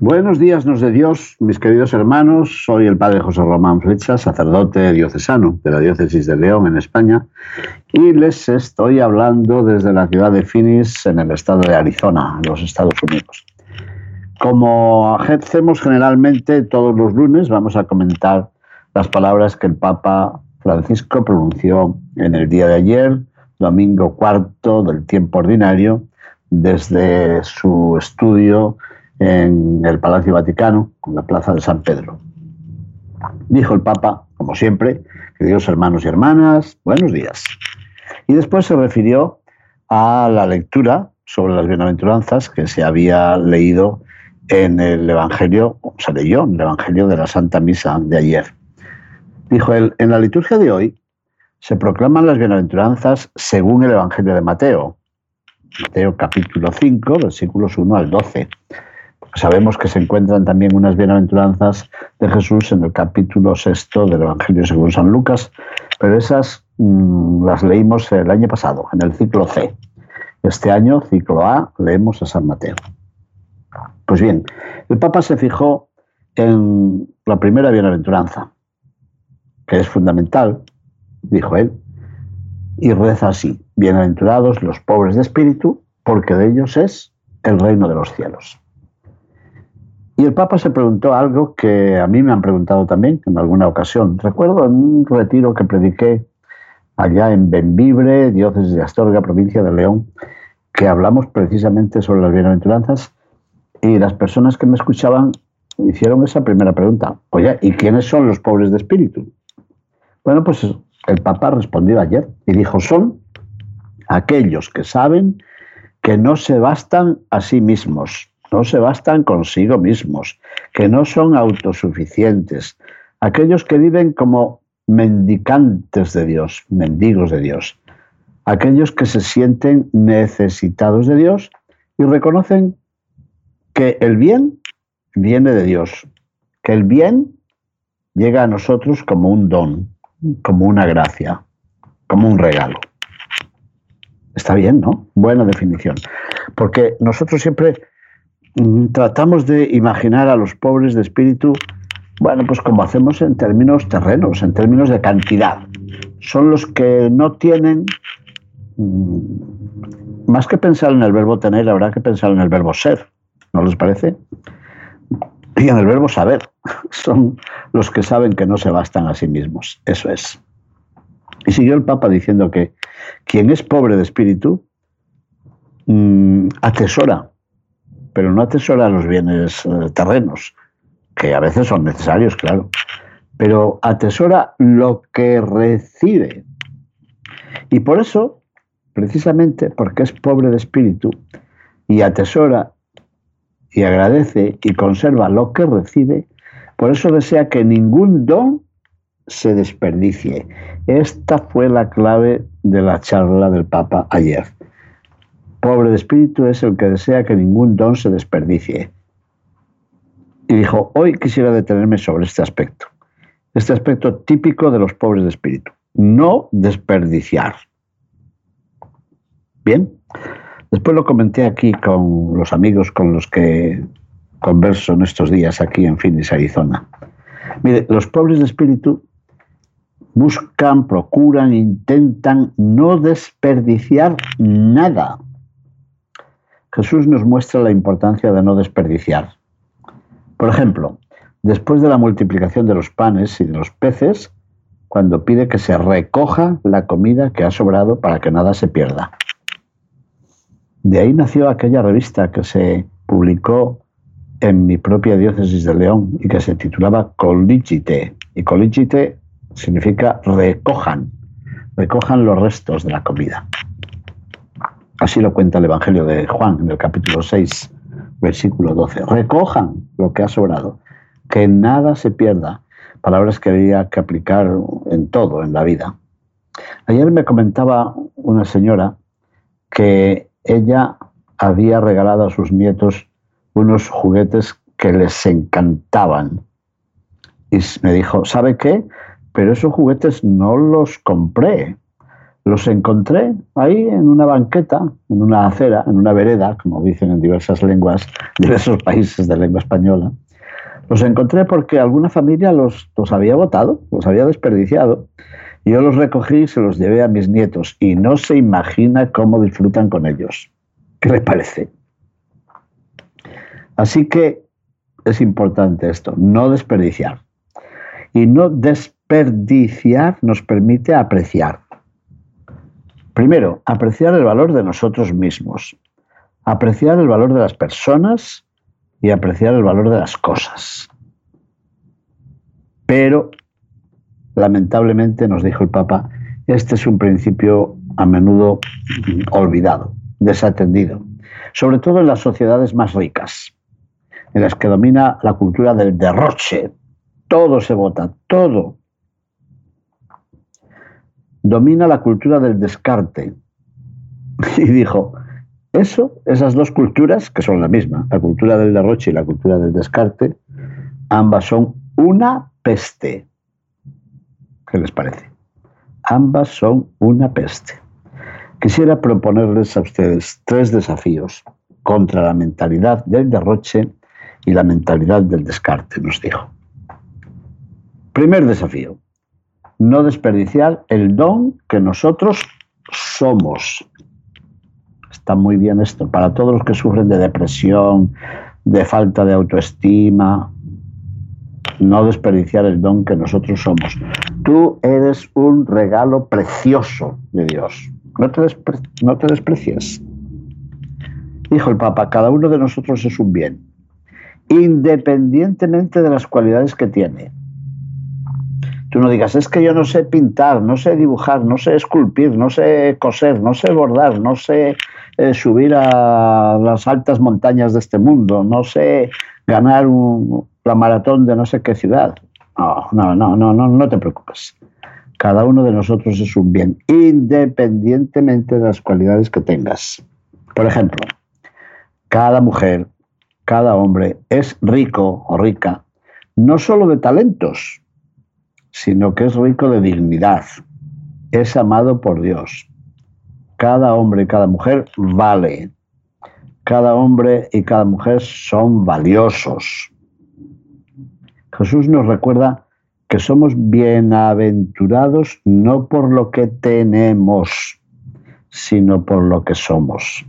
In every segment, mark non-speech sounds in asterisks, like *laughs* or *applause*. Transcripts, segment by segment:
Buenos días, nos de Dios, mis queridos hermanos. Soy el padre José Román Flecha, sacerdote diocesano de la diócesis de León en España, y les estoy hablando desde la ciudad de Phoenix, en el estado de Arizona, en los Estados Unidos. Como hacemos generalmente todos los lunes, vamos a comentar las palabras que el Papa Francisco pronunció en el día de ayer, domingo cuarto del tiempo ordinario, desde su estudio en el Palacio Vaticano, en la Plaza de San Pedro. Dijo el Papa, como siempre, queridos hermanos y hermanas, buenos días. Y después se refirió a la lectura sobre las bienaventuranzas que se había leído en el Evangelio, o se leyó en el Evangelio de la Santa Misa de ayer. Dijo él, en la liturgia de hoy se proclaman las bienaventuranzas según el Evangelio de Mateo, Mateo capítulo 5, versículos 1 al 12. Sabemos que se encuentran también unas bienaventuranzas de Jesús en el capítulo sexto del Evangelio según San Lucas, pero esas mm, las leímos el año pasado, en el ciclo C. Este año, ciclo A, leemos a San Mateo. Pues bien, el Papa se fijó en la primera bienaventuranza, que es fundamental, dijo él, y reza así, bienaventurados los pobres de espíritu, porque de ellos es el reino de los cielos. Y el Papa se preguntó algo que a mí me han preguntado también en alguna ocasión. Recuerdo en un retiro que prediqué allá en Benvibre, diócesis de Astorga, provincia de León, que hablamos precisamente sobre las bienaventuranzas y las personas que me escuchaban hicieron esa primera pregunta. Oye, ¿y quiénes son los pobres de espíritu? Bueno, pues el Papa respondió ayer y dijo, son aquellos que saben que no se bastan a sí mismos, no se bastan consigo mismos, que no son autosuficientes, aquellos que viven como mendicantes de Dios, mendigos de Dios, aquellos que se sienten necesitados de Dios y reconocen que el bien viene de Dios, que el bien llega a nosotros como un don, como una gracia, como un regalo. Está bien, ¿no? Buena definición. Porque nosotros siempre tratamos de imaginar a los pobres de espíritu, bueno, pues como hacemos en términos terrenos, en términos de cantidad. Son los que no tienen, mm, más que pensar en el verbo tener, habrá que pensar en el verbo ser, ¿no les parece? Y en el verbo saber. *laughs* Son los que saben que no se bastan a sí mismos. Eso es. Y siguió el Papa diciendo que quien es pobre de espíritu mm, atesora pero no atesora los bienes eh, terrenos, que a veces son necesarios, claro, pero atesora lo que recibe. Y por eso, precisamente porque es pobre de espíritu y atesora y agradece y conserva lo que recibe, por eso desea que ningún don se desperdicie. Esta fue la clave de la charla del Papa ayer. Pobre de espíritu es el que desea que ningún don se desperdicie. Y dijo, hoy quisiera detenerme sobre este aspecto, este aspecto típico de los pobres de espíritu, no desperdiciar. Bien, después lo comenté aquí con los amigos con los que converso en estos días aquí en Phoenix, Arizona. Mire, los pobres de espíritu buscan, procuran, intentan no desperdiciar nada. Jesús nos muestra la importancia de no desperdiciar. Por ejemplo, después de la multiplicación de los panes y de los peces, cuando pide que se recoja la comida que ha sobrado para que nada se pierda. De ahí nació aquella revista que se publicó en mi propia diócesis de León y que se titulaba Coligite. Y Coligite significa recojan, recojan los restos de la comida. Así lo cuenta el Evangelio de Juan en el capítulo 6, versículo 12. Recojan lo que ha sobrado, que nada se pierda. Palabras que había que aplicar en todo en la vida. Ayer me comentaba una señora que ella había regalado a sus nietos unos juguetes que les encantaban. Y me dijo, ¿sabe qué? Pero esos juguetes no los compré. Los encontré ahí en una banqueta, en una acera, en una vereda, como dicen en diversas lenguas, diversos *laughs* países de lengua española. Los encontré porque alguna familia los, los había botado, los había desperdiciado. Yo los recogí y se los llevé a mis nietos. Y no se imagina cómo disfrutan con ellos. ¿Qué les parece? Así que es importante esto, no desperdiciar. Y no desperdiciar nos permite apreciar. Primero, apreciar el valor de nosotros mismos, apreciar el valor de las personas y apreciar el valor de las cosas. Pero, lamentablemente, nos dijo el Papa, este es un principio a menudo olvidado, desatendido, sobre todo en las sociedades más ricas, en las que domina la cultura del derroche. Todo se vota, todo domina la cultura del descarte. *laughs* Y dijo, eso, esas dos culturas, que son la misma, la cultura del derroche y la cultura del descarte, ambas son una peste. ¿Qué les parece? Ambas son una peste. Quisiera proponerles a ustedes tres desafíos contra la mentalidad del derroche y la mentalidad del descarte, nos dijo. Primer desafío, no desperdiciar el don que nosotros somos. Está muy bien esto. Para todos los que sufren de depresión, de falta de autoestima, no desperdiciar el don que nosotros somos. Tú eres un regalo precioso de Dios. No te, no te desprecies. Dijo el Papa, cada uno de nosotros es un bien, independientemente de las cualidades que tiene. Tú no digas, es que yo no sé pintar, no sé dibujar, no sé esculpir, no sé coser, no sé bordar, no sé eh, subir a las altas montañas de este mundo, no sé ganar la maratón de no sé qué ciudad. No, no, no, no, no, no te preocupes. Cada uno de nosotros es un bien, independientemente de las cualidades que tengas. Por ejemplo, cada mujer, cada hombre es rico o rica, no solo de talentos, sino que es rico de dignidad, es amado por Dios. Cada hombre y cada mujer vale. Cada hombre y cada mujer son valiosos. Jesús nos recuerda que somos bienaventurados no por lo que tenemos, sino por lo que somos.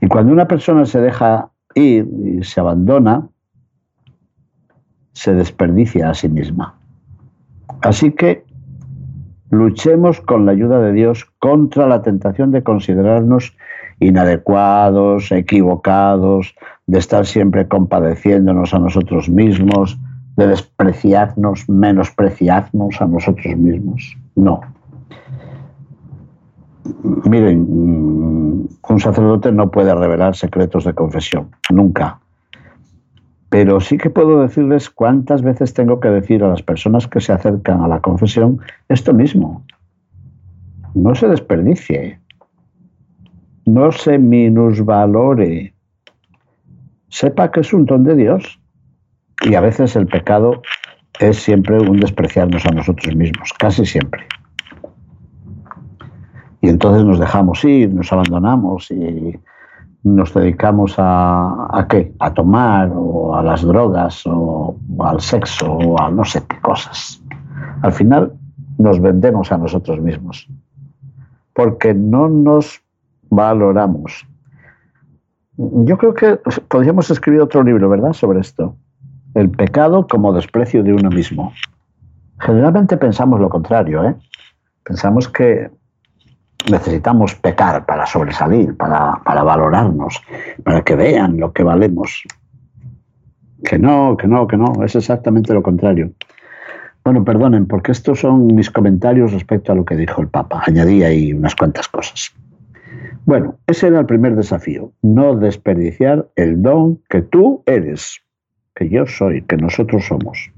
Y cuando una persona se deja ir y se abandona, se desperdicia a sí misma. Así que luchemos con la ayuda de Dios contra la tentación de considerarnos inadecuados, equivocados, de estar siempre compadeciéndonos a nosotros mismos, de despreciarnos, menospreciarnos a nosotros mismos. No. Miren, un sacerdote no puede revelar secretos de confesión, nunca. Pero sí que puedo decirles cuántas veces tengo que decir a las personas que se acercan a la confesión esto mismo. No se desperdicie, no se minusvalore, sepa que es un don de Dios. Y a veces el pecado es siempre un despreciarnos a nosotros mismos, casi siempre. Y entonces nos dejamos ir, nos abandonamos y nos dedicamos a, a qué? A tomar o a las drogas o, al sexo o a no sé qué cosas. Al final nos vendemos a nosotros mismos porque no nos valoramos. Yo creo que podríamos escribir otro libro, ¿verdad?, sobre esto. El pecado como desprecio de uno mismo. Generalmente pensamos lo contrario, ¿eh? Pensamos que necesitamos pecar para sobresalir, para, valorarnos, para que vean lo que valemos. Que no, que no, que no, es exactamente lo contrario. Bueno, perdonen, porque estos son mis comentarios respecto a lo que dijo el Papa. Añadí ahí unas cuantas cosas. Bueno, ese era el primer desafío, no desperdiciar el don que tú eres, que yo soy, que nosotros somos.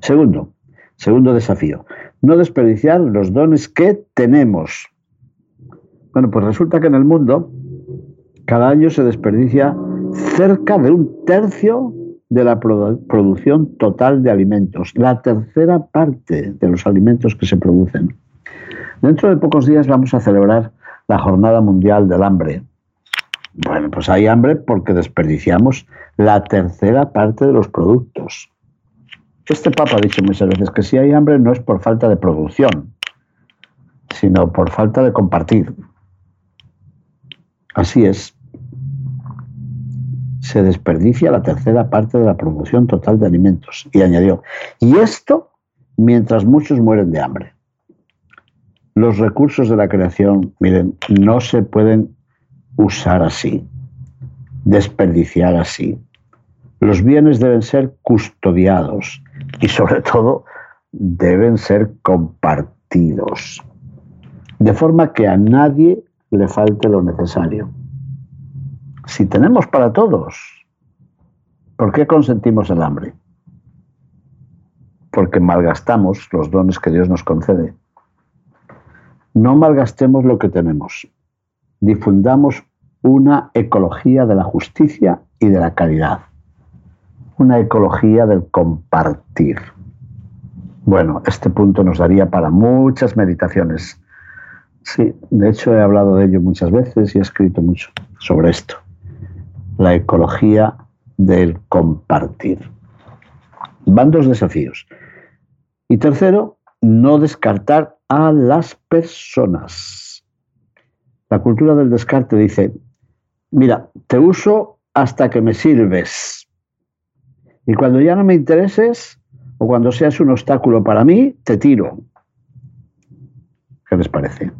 Segundo, segundo desafío, no desperdiciar los dones que tenemos. Bueno, pues resulta que en el mundo cada año se desperdicia cerca de un tercio de la producción total de alimentos, la tercera parte de los alimentos que se producen. Dentro de pocos días vamos a celebrar la Jornada Mundial del Hambre. Bueno, pues hay hambre porque desperdiciamos la tercera parte de los productos. Este Papa ha dicho muchas veces que si hay hambre no es por falta de producción, sino por falta de compartir. Así es. Se desperdicia la tercera parte de la producción total de alimentos. Y añadió, y esto mientras muchos mueren de hambre. Los recursos de la creación, miren, no se pueden usar así, desperdiciar así. Los bienes deben ser custodiados y sobre todo deben ser compartidos, de forma que a nadie le falte lo necesario. Si tenemos para todos, ¿por qué consentimos el hambre? Porque malgastamos los dones que Dios nos concede. No malgastemos lo que tenemos. Difundamos una ecología de la justicia y de la caridad. Una ecología del compartir. Bueno, este punto nos daría para muchas meditaciones. Sí, de hecho he hablado de ello muchas veces y he escrito mucho sobre esto. La ecología del compartir. Van dos desafíos. Y tercero, no descartar a las personas. La cultura del descarte dice, mira, te uso hasta que me sirves. Y cuando ya no me intereses o cuando seas un obstáculo para mí, te tiro. ¿Qué les parece?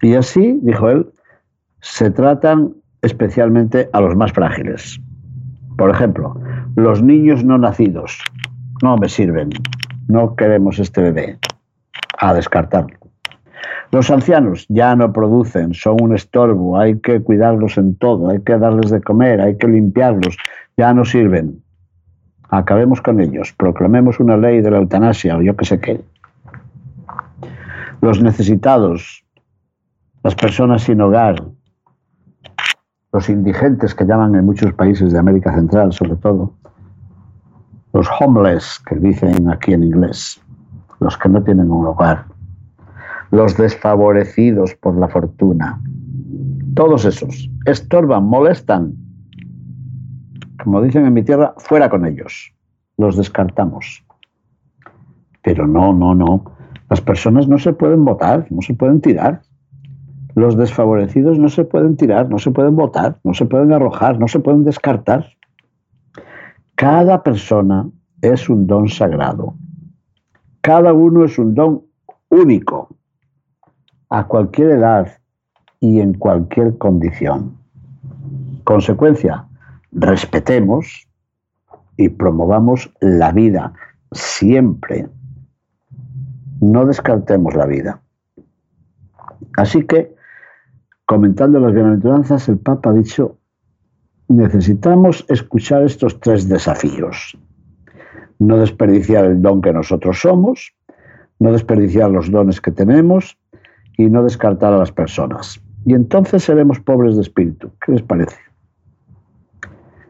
Y así, dijo él, se tratan especialmente a los más frágiles. Por ejemplo, los niños no nacidos no me sirven, no queremos este bebé, a descartarlo. Los ancianos ya no producen, son un estorbo, hay que cuidarlos en todo, hay que darles de comer, hay que limpiarlos, ya no sirven. Acabemos con ellos, proclamemos una ley de la eutanasia o yo qué sé qué. Los necesitados, las personas sin hogar, los indigentes que llaman en muchos países de América Central sobre todo, los homeless que dicen aquí en inglés, los que no tienen un hogar, los desfavorecidos por la fortuna, todos esos estorban, molestan. Como dicen en mi tierra, fuera con ellos, los descartamos. Pero no, no, no. Las personas no se pueden votar, no se pueden tirar. Los desfavorecidos no se pueden tirar, no se pueden votar, no se pueden arrojar, no se pueden descartar. Cada persona es un don sagrado. Cada uno es un don único, a cualquier edad y en cualquier condición. Consecuencia, respetemos y promovamos la vida siempre. No descartemos la vida. Así que, comentando las bienaventuranzas, el Papa ha dicho necesitamos escuchar estos tres desafíos. No desperdiciar el don que nosotros somos, no desperdiciar los dones que tenemos y no descartar a las personas. Y entonces seremos pobres de espíritu. ¿Qué les parece?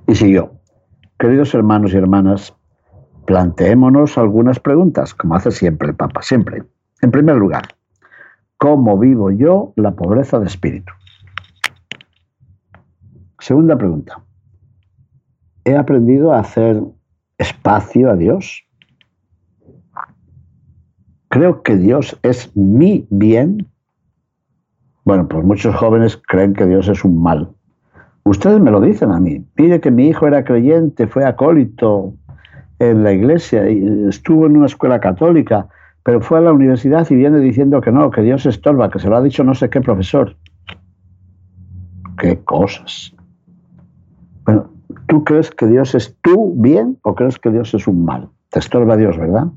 Y siguió. Queridos hermanos y hermanas, planteémonos algunas preguntas, como hace siempre el Papa, siempre. En primer lugar, ¿cómo vivo yo la pobreza de espíritu? Segunda pregunta. ¿He aprendido a hacer espacio a Dios? ¿Creo que Dios es mi bien? Bueno, pues muchos jóvenes creen que Dios es un mal. Ustedes me lo dicen a mí. Pide que mi hijo era creyente, fue acólito en la iglesia y estuvo en una escuela católica, pero fue a la universidad y viene diciendo que no, que Dios estorba, que se lo ha dicho no sé qué profesor. Qué cosas. Bueno, ¿tú crees que Dios es tu bien o crees que Dios es un mal? Te estorba Dios, ¿verdad?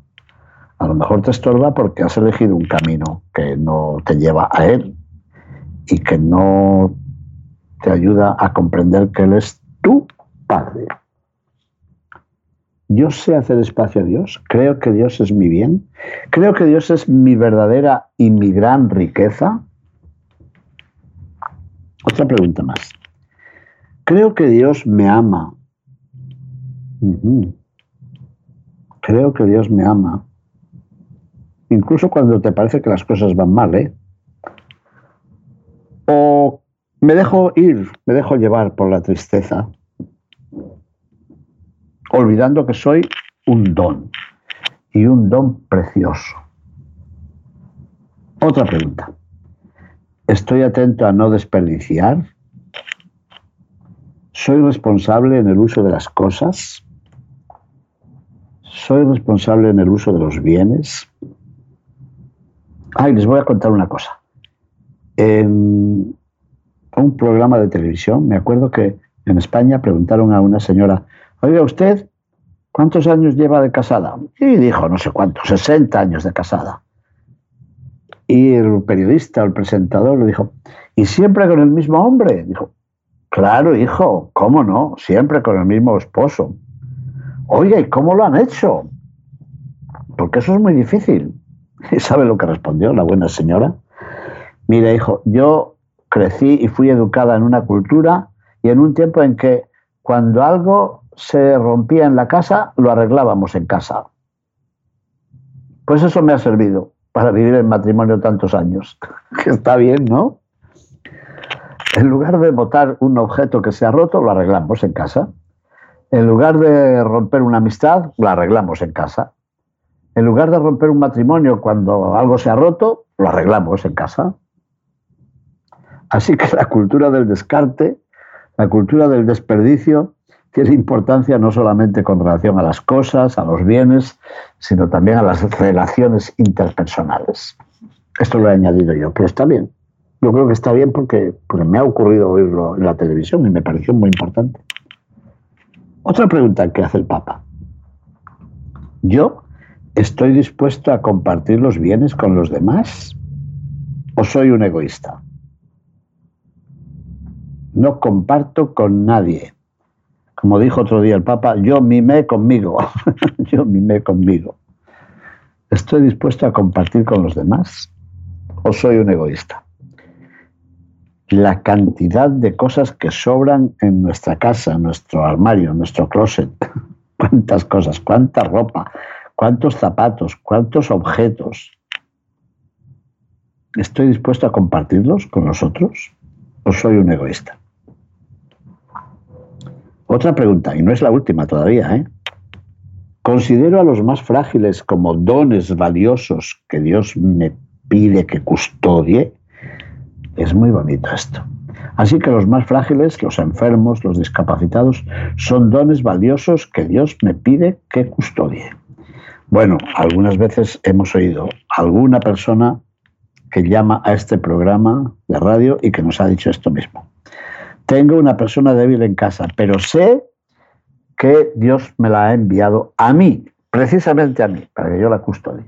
A lo mejor te estorba porque has elegido un camino que no te lleva a Él y que no te ayuda a comprender que Él es tu Padre. Yo sé hacer espacio a Dios, creo que Dios es mi bien, creo que Dios es mi verdadera y mi gran riqueza. Otra pregunta más. Creo que Dios me ama. Creo que Dios me ama. Incluso cuando te parece que las cosas van mal, ¿eh? O me dejo ir, me dejo llevar por la tristeza, olvidando que soy un don y un don precioso. Otra pregunta. ¿Estoy atento a no desperdiciar? ¿Soy responsable en el uso de las cosas? ¿Soy responsable en el uso de los bienes? Ay, les voy a contar una cosa. En un programa de televisión, me acuerdo que en España preguntaron a una señora, oiga usted, ¿cuántos años lleva de casada? Y dijo, no sé cuántos, 60 años de casada. Y el periodista, el presentador, le dijo, ¿y siempre con el mismo hombre? Dijo, Claro, hijo, ¿cómo no? Siempre con el mismo esposo. Oye, ¿y cómo lo han hecho? Porque eso es muy difícil. *laughs* ¿Y sabe lo que respondió la buena señora? Mira, hijo, yo crecí y fui educada en una cultura y en un tiempo en que cuando algo se rompía en la casa, lo arreglábamos en casa. Pues eso me ha servido para vivir en matrimonio tantos años. *laughs* Está bien, ¿no? En lugar de botar un objeto que se ha roto, lo arreglamos en casa. En lugar de romper una amistad, lo arreglamos en casa. En lugar de romper un matrimonio cuando algo se ha roto, lo arreglamos en casa. Así que la cultura del descarte, la cultura del desperdicio, tiene importancia no solamente con relación a las cosas, a los bienes, sino también a las relaciones interpersonales. Esto lo he añadido yo, pero está bien yo creo que está bien porque, me ha ocurrido oírlo en la televisión y me pareció muy importante. Otra pregunta que hace el Papa. ¿Yo estoy dispuesto a compartir los bienes con los demás o soy un egoísta? No comparto con nadie. Como dijo otro día el Papa, yo mimé conmigo. *laughs* yo mimé conmigo. ¿Estoy dispuesto a compartir con los demás o soy un egoísta? la cantidad de cosas que sobran en nuestra casa, nuestro armario, nuestro closet. *laughs* Cuántas cosas, cuánta ropa, cuántos zapatos, cuántos objetos. ¿Estoy dispuesto a compartirlos con los otros o soy un egoísta? Otra pregunta, y no es la última todavía, ¿eh? ¿Considero a los más frágiles como dones valiosos que Dios me pide que custodie? Es muy bonito esto. Así que los más frágiles, los enfermos, los discapacitados, son dones valiosos que Dios me pide que custodie. Bueno, algunas veces hemos oído alguna persona que llama a este programa de radio y que nos ha dicho esto mismo. Tengo una persona débil en casa, pero sé que Dios me la ha enviado a mí, precisamente a mí, para que yo la custodie.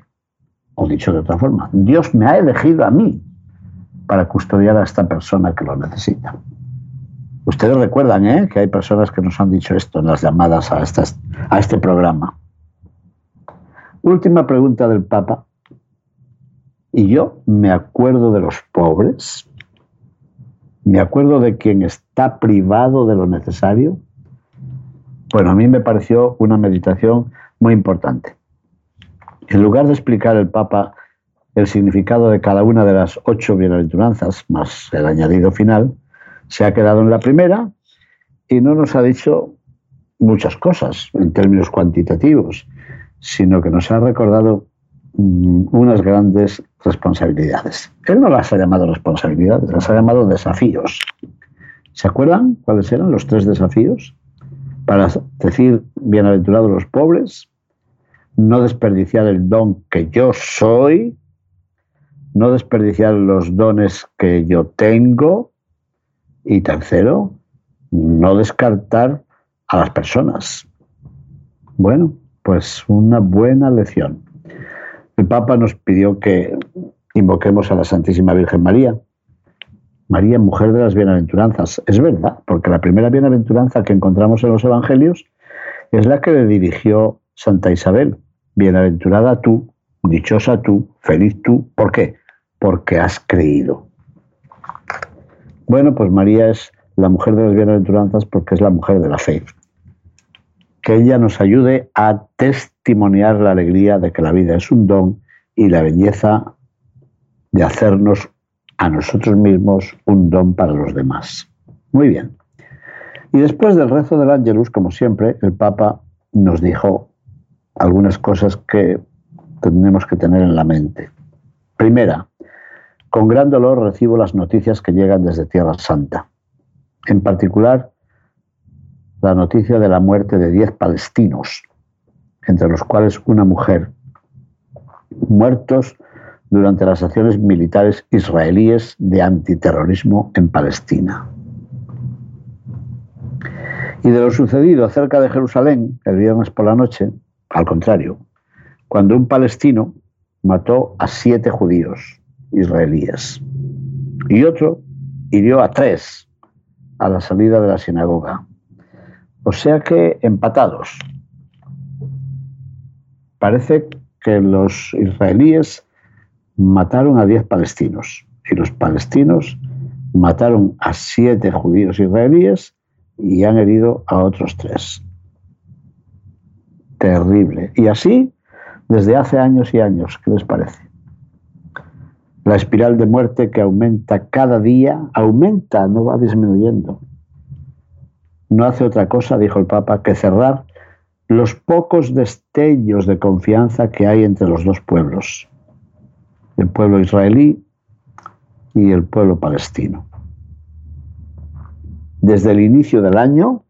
O dicho de otra forma, Dios me ha elegido a mí para custodiar a esta persona que lo necesita. Ustedes recuerdan ¿eh? que hay personas que nos han dicho esto en las llamadas a, a este programa. Última pregunta del Papa. ¿Y yo me acuerdo de los pobres? ¿Me acuerdo de quien está privado de lo necesario? Bueno, a mí me pareció una meditación muy importante. En lugar de explicar el Papa el significado de cada una de las ocho bienaventuranzas, más el añadido final, se ha quedado en la primera y no nos ha dicho muchas cosas en términos cuantitativos, sino que nos ha recordado unas grandes responsabilidades. Él no las ha llamado responsabilidades, las ha llamado desafíos. ¿Se acuerdan cuáles eran los tres desafíos? Para decir bienaventurados los pobres, no desperdiciar el don que yo soy, no desperdiciar los dones que yo tengo y tercero, no descartar a las personas. Bueno, pues una buena lección. El Papa nos pidió que invoquemos a la Santísima Virgen María. María, mujer de las bienaventuranzas. Es verdad, porque la primera bienaventuranza que encontramos en los Evangelios es la que le dirigió Santa Isabel. Bienaventurada tú, dichosa tú, feliz tú. ¿Por qué? Porque has creído. Bueno, pues María es la mujer de las bienaventuranzas porque es la mujer de la fe. Que ella nos ayude a testimoniar la alegría de que la vida es un don y la belleza de hacernos a nosotros mismos un don para los demás. Muy bien. Y después del rezo del Ángelus, como siempre, el Papa nos dijo algunas cosas que tenemos que tener en la mente. Primera, con gran dolor recibo las noticias que llegan desde Tierra Santa. En particular, la noticia de la muerte de 10 palestinos, entre los cuales una mujer, muertos durante las acciones militares israelíes de antiterrorismo en Palestina. Y de lo sucedido cerca de Jerusalén el viernes por la noche, al contrario, cuando un palestino mató a siete judíos israelíes y otro hirió a tres a la salida de la sinagoga. O sea que empatados. Parece que los israelíes mataron a diez palestinos y los palestinos mataron a siete judíos israelíes y han herido a otros tres. Terrible. Y así desde hace años y años. ¿Qué les parece? La espiral de muerte que aumenta cada día, aumenta, no va disminuyendo. No hace otra cosa, dijo el Papa, que cerrar los pocos destellos de confianza que hay entre los dos pueblos, el pueblo israelí y el pueblo palestino. Desde el inicio del año,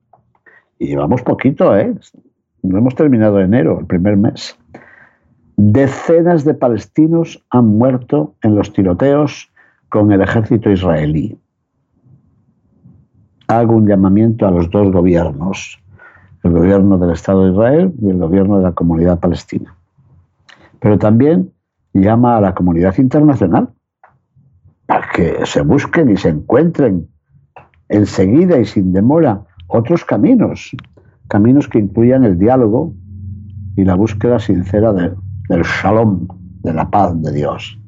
y llevamos poquito, ¿eh? no hemos terminado enero, el primer mes, Decenas de palestinos han muerto en los tiroteos con el ejército israelí. Hago un llamamiento a los dos gobiernos, el gobierno del Estado de Israel y el gobierno de la comunidad palestina. Pero también llama a la comunidad internacional para que se busquen y se encuentren enseguida y sin demora otros caminos, caminos que incluyan el diálogo y la búsqueda sincera de, del shalom, de la paz de Dios.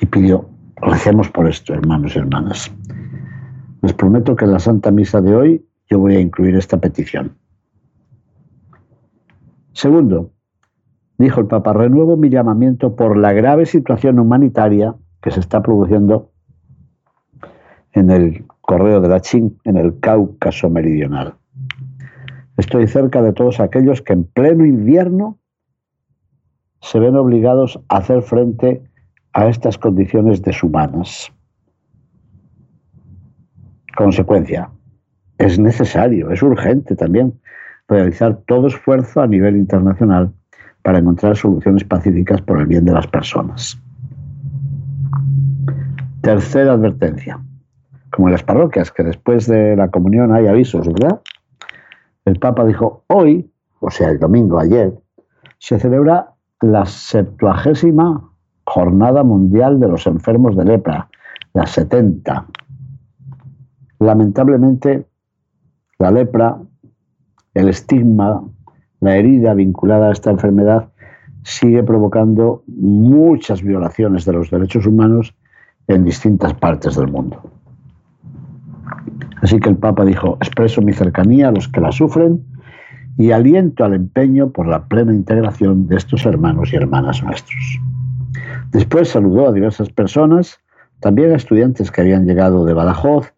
Y pidió, recemos por esto, hermanos y hermanas. Les prometo que en la Santa Misa de hoy yo voy a incluir esta petición. Segundo, dijo el Papa, renuevo mi llamamiento por la grave situación humanitaria que se está produciendo en el correo de la Chin, en el Cáucaso Meridional. Estoy cerca de todos aquellos que en pleno invierno se ven obligados a hacer frente a estas condiciones deshumanas. Consecuencia, es necesario, es urgente también realizar todo esfuerzo a nivel internacional para encontrar soluciones pacíficas por el bien de las personas. Tercera advertencia. Como en las parroquias, que después de la comunión hay avisos, ¿verdad? El Papa dijo, hoy, o sea, el domingo, ayer, se celebra la septuagésima Jornada Mundial de los Enfermos de Lepra, la 70. Lamentablemente, la lepra, el estigma, la herida vinculada a esta enfermedad sigue provocando muchas violaciones de los derechos humanos en distintas partes del mundo. Así que el Papa dijo, expreso mi cercanía a los que la sufren y aliento al empeño por la plena integración de estos hermanos y hermanas nuestros. Después saludó a diversas personas, también a estudiantes que habían llegado de Badajoz,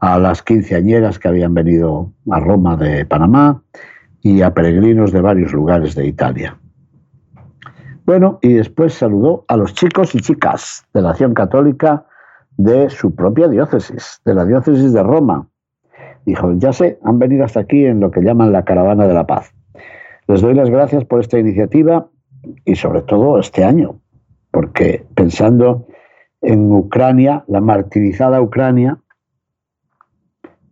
a las quinceañeras que habían venido a Roma de Panamá y a peregrinos de varios lugares de Italia. Bueno, y después saludó a los chicos y chicas de la acción católica de su propia diócesis, de la diócesis de Roma, Dijo, ya sé, han venido hasta aquí en lo que llaman la caravana de la paz. Les doy las gracias por esta iniciativa y sobre todo este año, porque pensando en Ucrania, la martirizada Ucrania,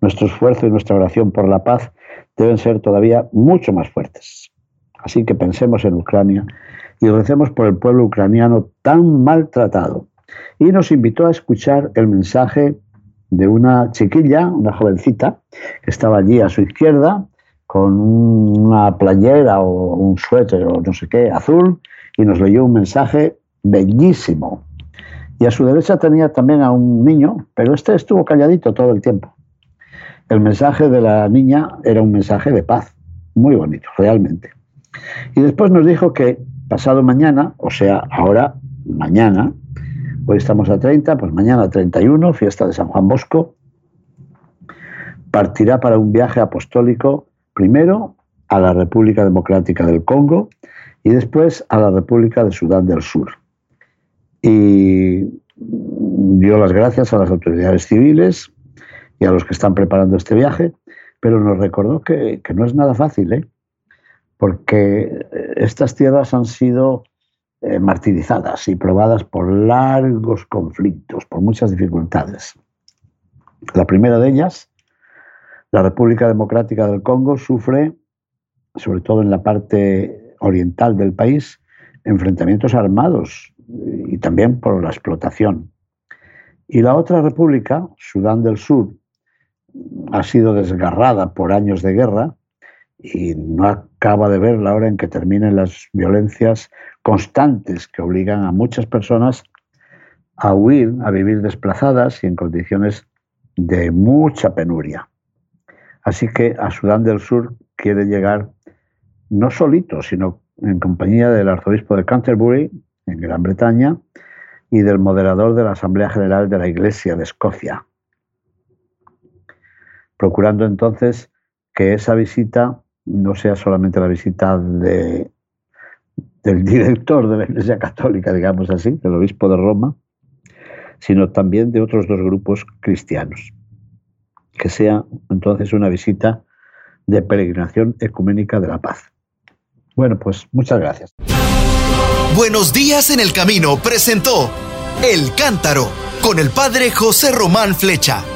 nuestro esfuerzo y nuestra oración por la paz deben ser todavía mucho más fuertes. Así que pensemos en Ucrania y recemos por el pueblo ucraniano tan maltratado. Y nos invitó a escuchar el mensaje de una chiquilla, una jovencita, que estaba allí a su izquierda con una playera o un suéter o no sé qué azul y nos leyó un mensaje bellísimo. Y a su derecha tenía también a un niño, pero este estuvo calladito todo el tiempo. El mensaje de la niña era un mensaje de paz, muy bonito, realmente. Y después nos dijo que pasado mañana, o sea, ahora, mañana, hoy estamos a 30, pues mañana 31, fiesta de San Juan Bosco, partirá para un viaje apostólico primero a la República Democrática del Congo y después a la República de Sudán del Sur. Y dio las gracias a las autoridades civiles y a los que están preparando este viaje, pero nos recordó que, no es nada fácil, ¿eh? porque estas tierras han sido eh, martirizadas y probadas por largos conflictos, por muchas dificultades. La primera de ellas, la República Democrática del Congo, sufre, sobre todo en la parte oriental del país, enfrentamientos armados y también por la explotación. Y la otra república, Sudán del Sur, ha sido desgarrada por años de guerra y no acaba de ver la hora en que terminen las violencias constantes que obligan a muchas personas a huir, a vivir desplazadas y en condiciones de mucha penuria. Así que a Sudán del Sur quiere llegar no solito, sino en compañía del arzobispo de Canterbury, en Gran Bretaña, y del moderador de la Asamblea General de la Iglesia de Escocia, procurando entonces que esa visita no sea solamente la visita de, del director de la Iglesia Católica, digamos así, del obispo de Roma, sino también de otros dos grupos cristianos. Que sea entonces una visita de peregrinación ecuménica de la paz. Bueno, pues muchas gracias. Buenos días en el camino presentó El Cántaro con el padre José Román Flecha.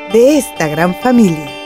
de esta gran familia.